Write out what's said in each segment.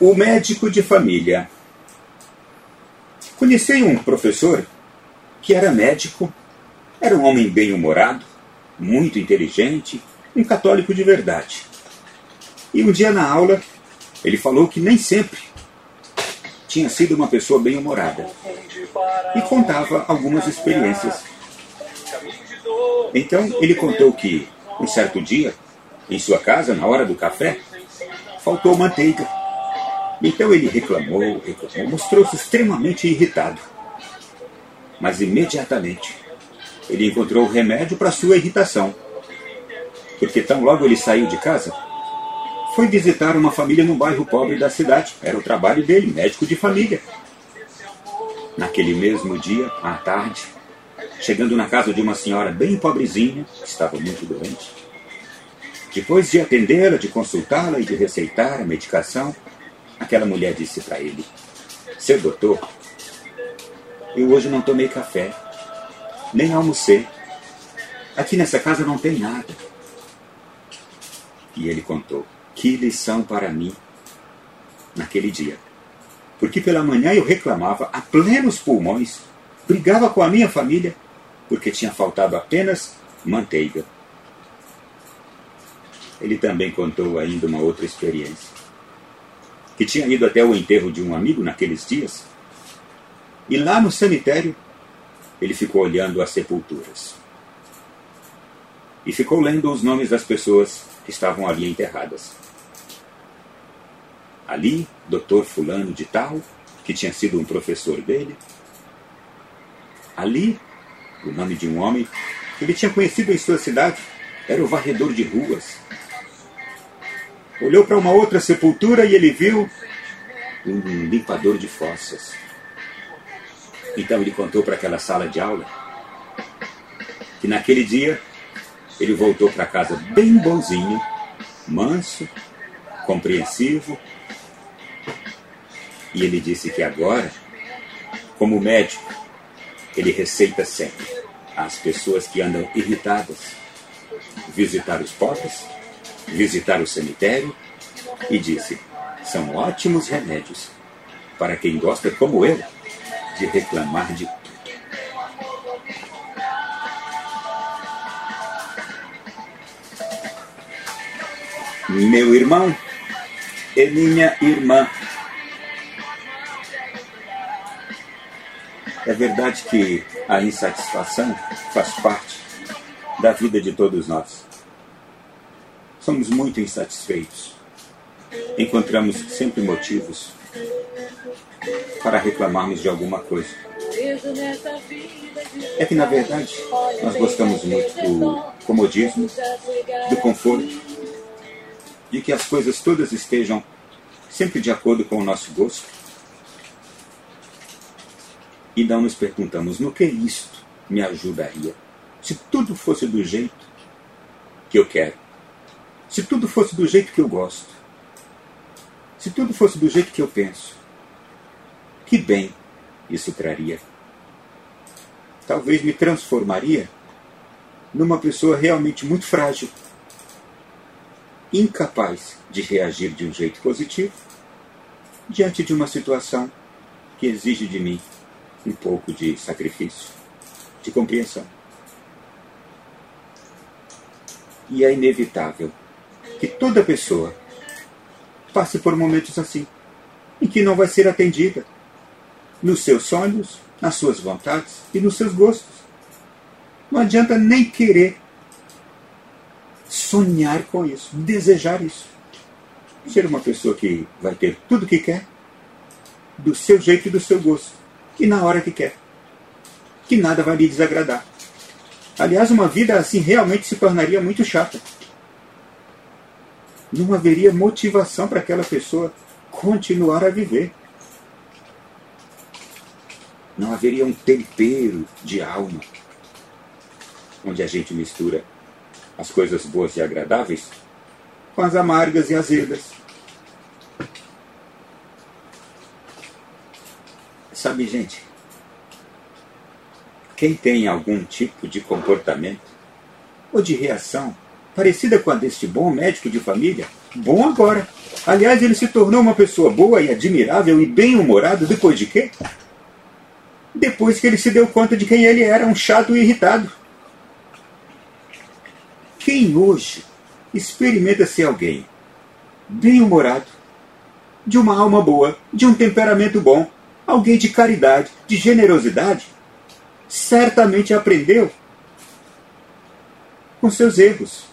O médico de família. Conheci um professor que era médico, era um homem bem-humorado, muito inteligente, um católico de verdade. E um dia na aula, ele falou que nem sempre tinha sido uma pessoa bem-humorada e contava algumas experiências. Então ele contou que, um certo dia, em sua casa, na hora do café, faltou manteiga. Então ele reclamou, reclamou, mostrou-se extremamente irritado. Mas imediatamente ele encontrou o remédio para sua irritação. Porque tão logo ele saiu de casa, foi visitar uma família num bairro pobre da cidade. Era o trabalho dele, médico de família. Naquele mesmo dia, à tarde, chegando na casa de uma senhora bem pobrezinha, que estava muito doente, depois de atendê-la, de consultá-la e de receitar a medicação, Aquela mulher disse para ele: Seu doutor, eu hoje não tomei café, nem almocei. Aqui nessa casa não tem nada. E ele contou: Que lição para mim naquele dia. Porque pela manhã eu reclamava a plenos pulmões, brigava com a minha família, porque tinha faltado apenas manteiga. Ele também contou ainda uma outra experiência que tinha ido até o enterro de um amigo naqueles dias. E lá no cemitério, ele ficou olhando as sepulturas. E ficou lendo os nomes das pessoas que estavam ali enterradas. Ali, doutor Fulano de Tal, que tinha sido um professor dele. Ali, o nome de um homem que ele tinha conhecido em sua cidade, era o varredor de ruas, Olhou para uma outra sepultura e ele viu um limpador de fossas. Então ele contou para aquela sala de aula que naquele dia ele voltou para casa bem bonzinho, manso, compreensivo. E ele disse que agora, como médico, ele receita sempre às pessoas que andam irritadas visitar os pobres visitar o cemitério e disse: são ótimos remédios para quem gosta, como eu, de reclamar de tudo. Meu irmão e minha irmã. É verdade que a insatisfação faz parte da vida de todos nós somos muito insatisfeitos. Encontramos sempre motivos para reclamarmos de alguma coisa. É que, na verdade, nós gostamos muito do comodismo, do conforto, de que as coisas todas estejam sempre de acordo com o nosso gosto. E não nos perguntamos no que isto me ajudaria se tudo fosse do jeito que eu quero. Se tudo fosse do jeito que eu gosto, se tudo fosse do jeito que eu penso, que bem isso traria. Talvez me transformaria numa pessoa realmente muito frágil, incapaz de reagir de um jeito positivo diante de uma situação que exige de mim um pouco de sacrifício, de compreensão. E é inevitável que toda pessoa passe por momentos assim, em que não vai ser atendida nos seus sonhos, nas suas vontades e nos seus gostos. Não adianta nem querer sonhar com isso, desejar isso. Ser uma pessoa que vai ter tudo o que quer, do seu jeito e do seu gosto, e na hora que quer. Que nada vai lhe desagradar. Aliás, uma vida assim realmente se tornaria muito chata não haveria motivação para aquela pessoa continuar a viver. Não haveria um tempero de alma onde a gente mistura as coisas boas e agradáveis com as amargas e azedas. Sabe, gente, quem tem algum tipo de comportamento ou de reação parecida com a deste bom médico de família, bom agora. Aliás, ele se tornou uma pessoa boa e admirável e bem-humorado depois de quê? Depois que ele se deu conta de quem ele era, um chato e irritado. Quem hoje experimenta ser alguém bem-humorado, de uma alma boa, de um temperamento bom, alguém de caridade, de generosidade, certamente aprendeu com seus erros,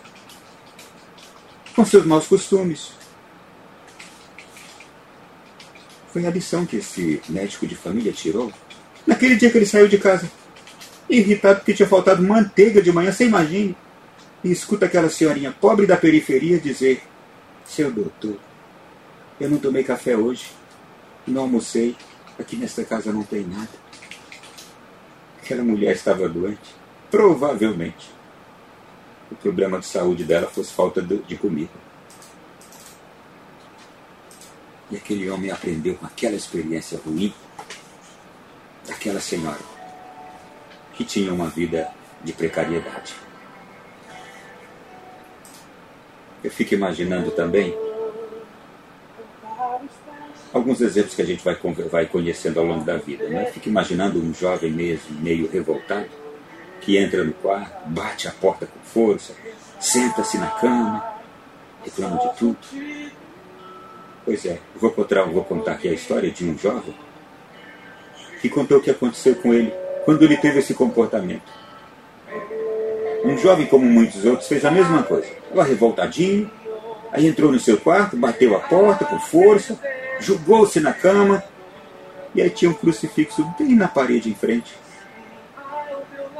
com seus maus costumes. Foi a lição que esse médico de família tirou naquele dia que ele saiu de casa, irritado porque tinha faltado manteiga de manhã, você imagine, e escuta aquela senhorinha pobre da periferia dizer: Seu doutor, eu não tomei café hoje, não almocei, aqui nesta casa não tem nada. Aquela mulher estava doente, provavelmente o problema de saúde dela fosse falta de comida. E aquele homem aprendeu com aquela experiência ruim daquela senhora que tinha uma vida de precariedade. Eu fico imaginando também alguns exemplos que a gente vai, vai conhecendo ao longo da vida. Né? Fico imaginando um jovem mesmo, meio revoltado, que entra no quarto, bate a porta com força, senta-se na cama, reclama de tudo. Pois é, vou contar, vou contar aqui a história de um jovem que contou o que aconteceu com ele quando ele teve esse comportamento. Um jovem, como muitos outros, fez a mesma coisa. Estava revoltadinho, aí entrou no seu quarto, bateu a porta com força, jogou-se na cama, e aí tinha um crucifixo bem na parede em frente.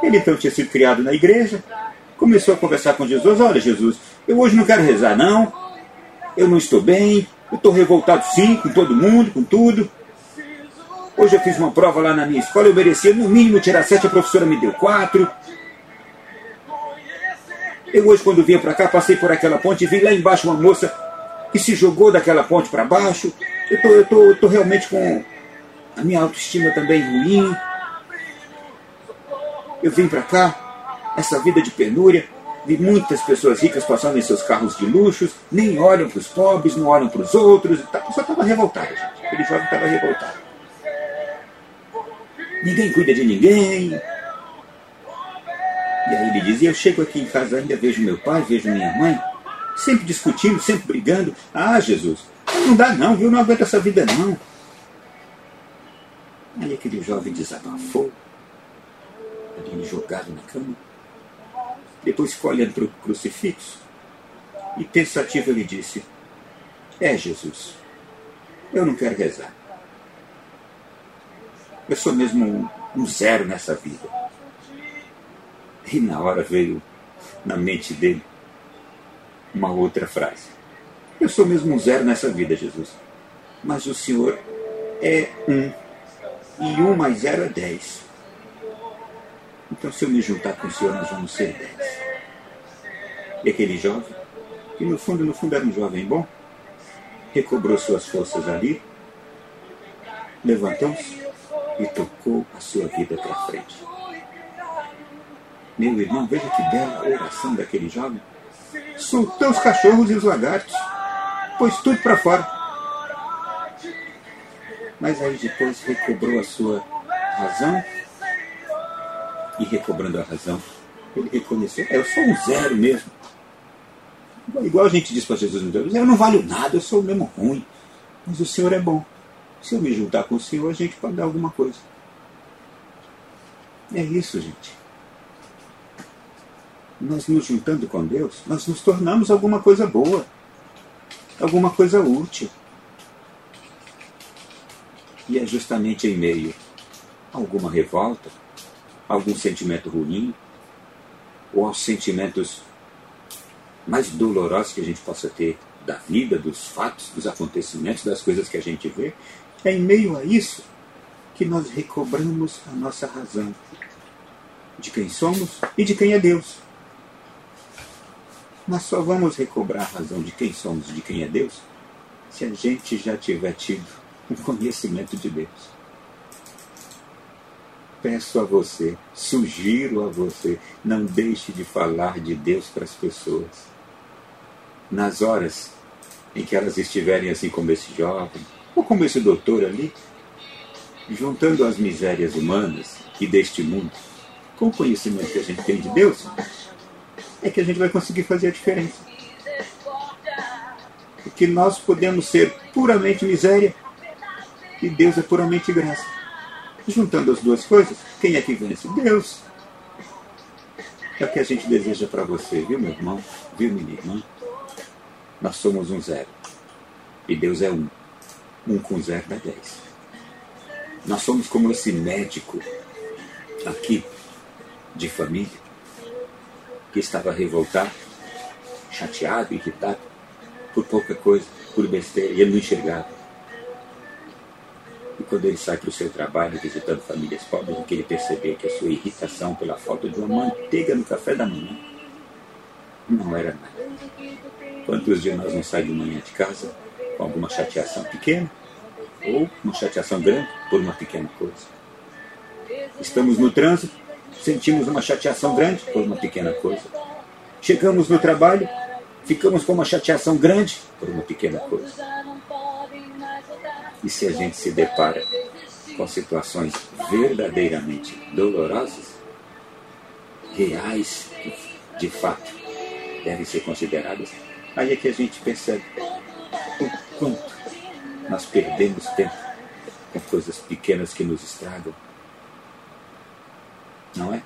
Ele então tinha sido criado na igreja, começou a conversar com Jesus: Olha, Jesus, eu hoje não quero rezar, não. Eu não estou bem, eu estou revoltado sim com todo mundo, com tudo. Hoje eu fiz uma prova lá na minha escola, eu merecia no mínimo tirar sete, a professora me deu quatro. Eu hoje, quando vinha para cá, passei por aquela ponte e vi lá embaixo uma moça que se jogou daquela ponte para baixo. Eu tô, eu, tô, eu tô realmente com a minha autoestima também ruim. Eu vim para cá, essa vida de penúria, vi muitas pessoas ricas passando em seus carros de luxos, nem olham para os pobres, não olham para os outros. A pessoa estava revoltada, gente. Aquele jovem estava revoltado. Ninguém cuida de ninguém. E aí ele dizia: Eu chego aqui em casa ainda, vejo meu pai, vejo minha mãe, sempre discutindo, sempre brigando. Ah, Jesus, não dá não, viu? Não aguento essa vida não. Aí aquele jovem desabafou jogado na cama. Depois ficou olhando para o crucifixo e pensativo ele disse: É Jesus, eu não quero rezar. Eu sou mesmo um, um zero nessa vida. E na hora veio na mente dele uma outra frase. Eu sou mesmo um zero nessa vida, Jesus. Mas o Senhor é um. E um mais zero é dez. Então, se eu me juntar com o Senhor, nós vamos ser dez. E aquele jovem, que no fundo, no fundo era um jovem bom, recobrou suas forças ali, levantou-se e tocou a sua vida para frente. Meu irmão, veja que bela oração daquele jovem. Soltou os cachorros e os lagartos, pôs tudo para fora. Mas aí depois recobrou a sua razão e recobrando a razão, ele reconheceu, é, eu sou um zero mesmo. Igual a gente diz para Jesus, eu não valho nada, eu sou mesmo ruim. Mas o Senhor é bom. Se eu me juntar com o Senhor, a gente pode dar alguma coisa. É isso, gente. Nós nos juntando com Deus, nós nos tornamos alguma coisa boa, alguma coisa útil. E é justamente em meio a alguma revolta, algum sentimento ruim, ou aos sentimentos mais dolorosos que a gente possa ter da vida, dos fatos, dos acontecimentos, das coisas que a gente vê, é em meio a isso que nós recobramos a nossa razão de quem somos e de quem é Deus. Nós só vamos recobrar a razão de quem somos e de quem é Deus se a gente já tiver tido um conhecimento de Deus peço a você, sugiro a você, não deixe de falar de Deus para as pessoas. Nas horas em que elas estiverem assim como esse jovem, ou como esse doutor ali, juntando as misérias humanas e deste mundo com o conhecimento que a gente tem de Deus, é que a gente vai conseguir fazer a diferença. Porque nós podemos ser puramente miséria e Deus é puramente graça. Juntando as duas coisas, quem é que vence? Deus. É o que a gente deseja para você, viu, meu irmão? Viu, minha irmã? Nós somos um zero. E Deus é um. Um com zero dá dez. Nós somos como esse médico aqui de família que estava revoltado, chateado, irritado por pouca coisa, por besteira, e ele não enxergava. Quando ele sai para o seu trabalho visitando famílias pobres, que ele perceber que a sua irritação pela falta de uma manteiga no café da manhã não era nada. Quantos dias nós não saímos de manhã de casa com alguma chateação pequena ou uma chateação grande por uma pequena coisa? Estamos no trânsito, sentimos uma chateação grande por uma pequena coisa. Chegamos no trabalho, ficamos com uma chateação grande por uma pequena coisa. E se a gente se depara com situações verdadeiramente dolorosas, reais, de fato, devem ser consideradas, aí é que a gente percebe o quanto nós perdemos tempo com coisas pequenas que nos estragam. Não é?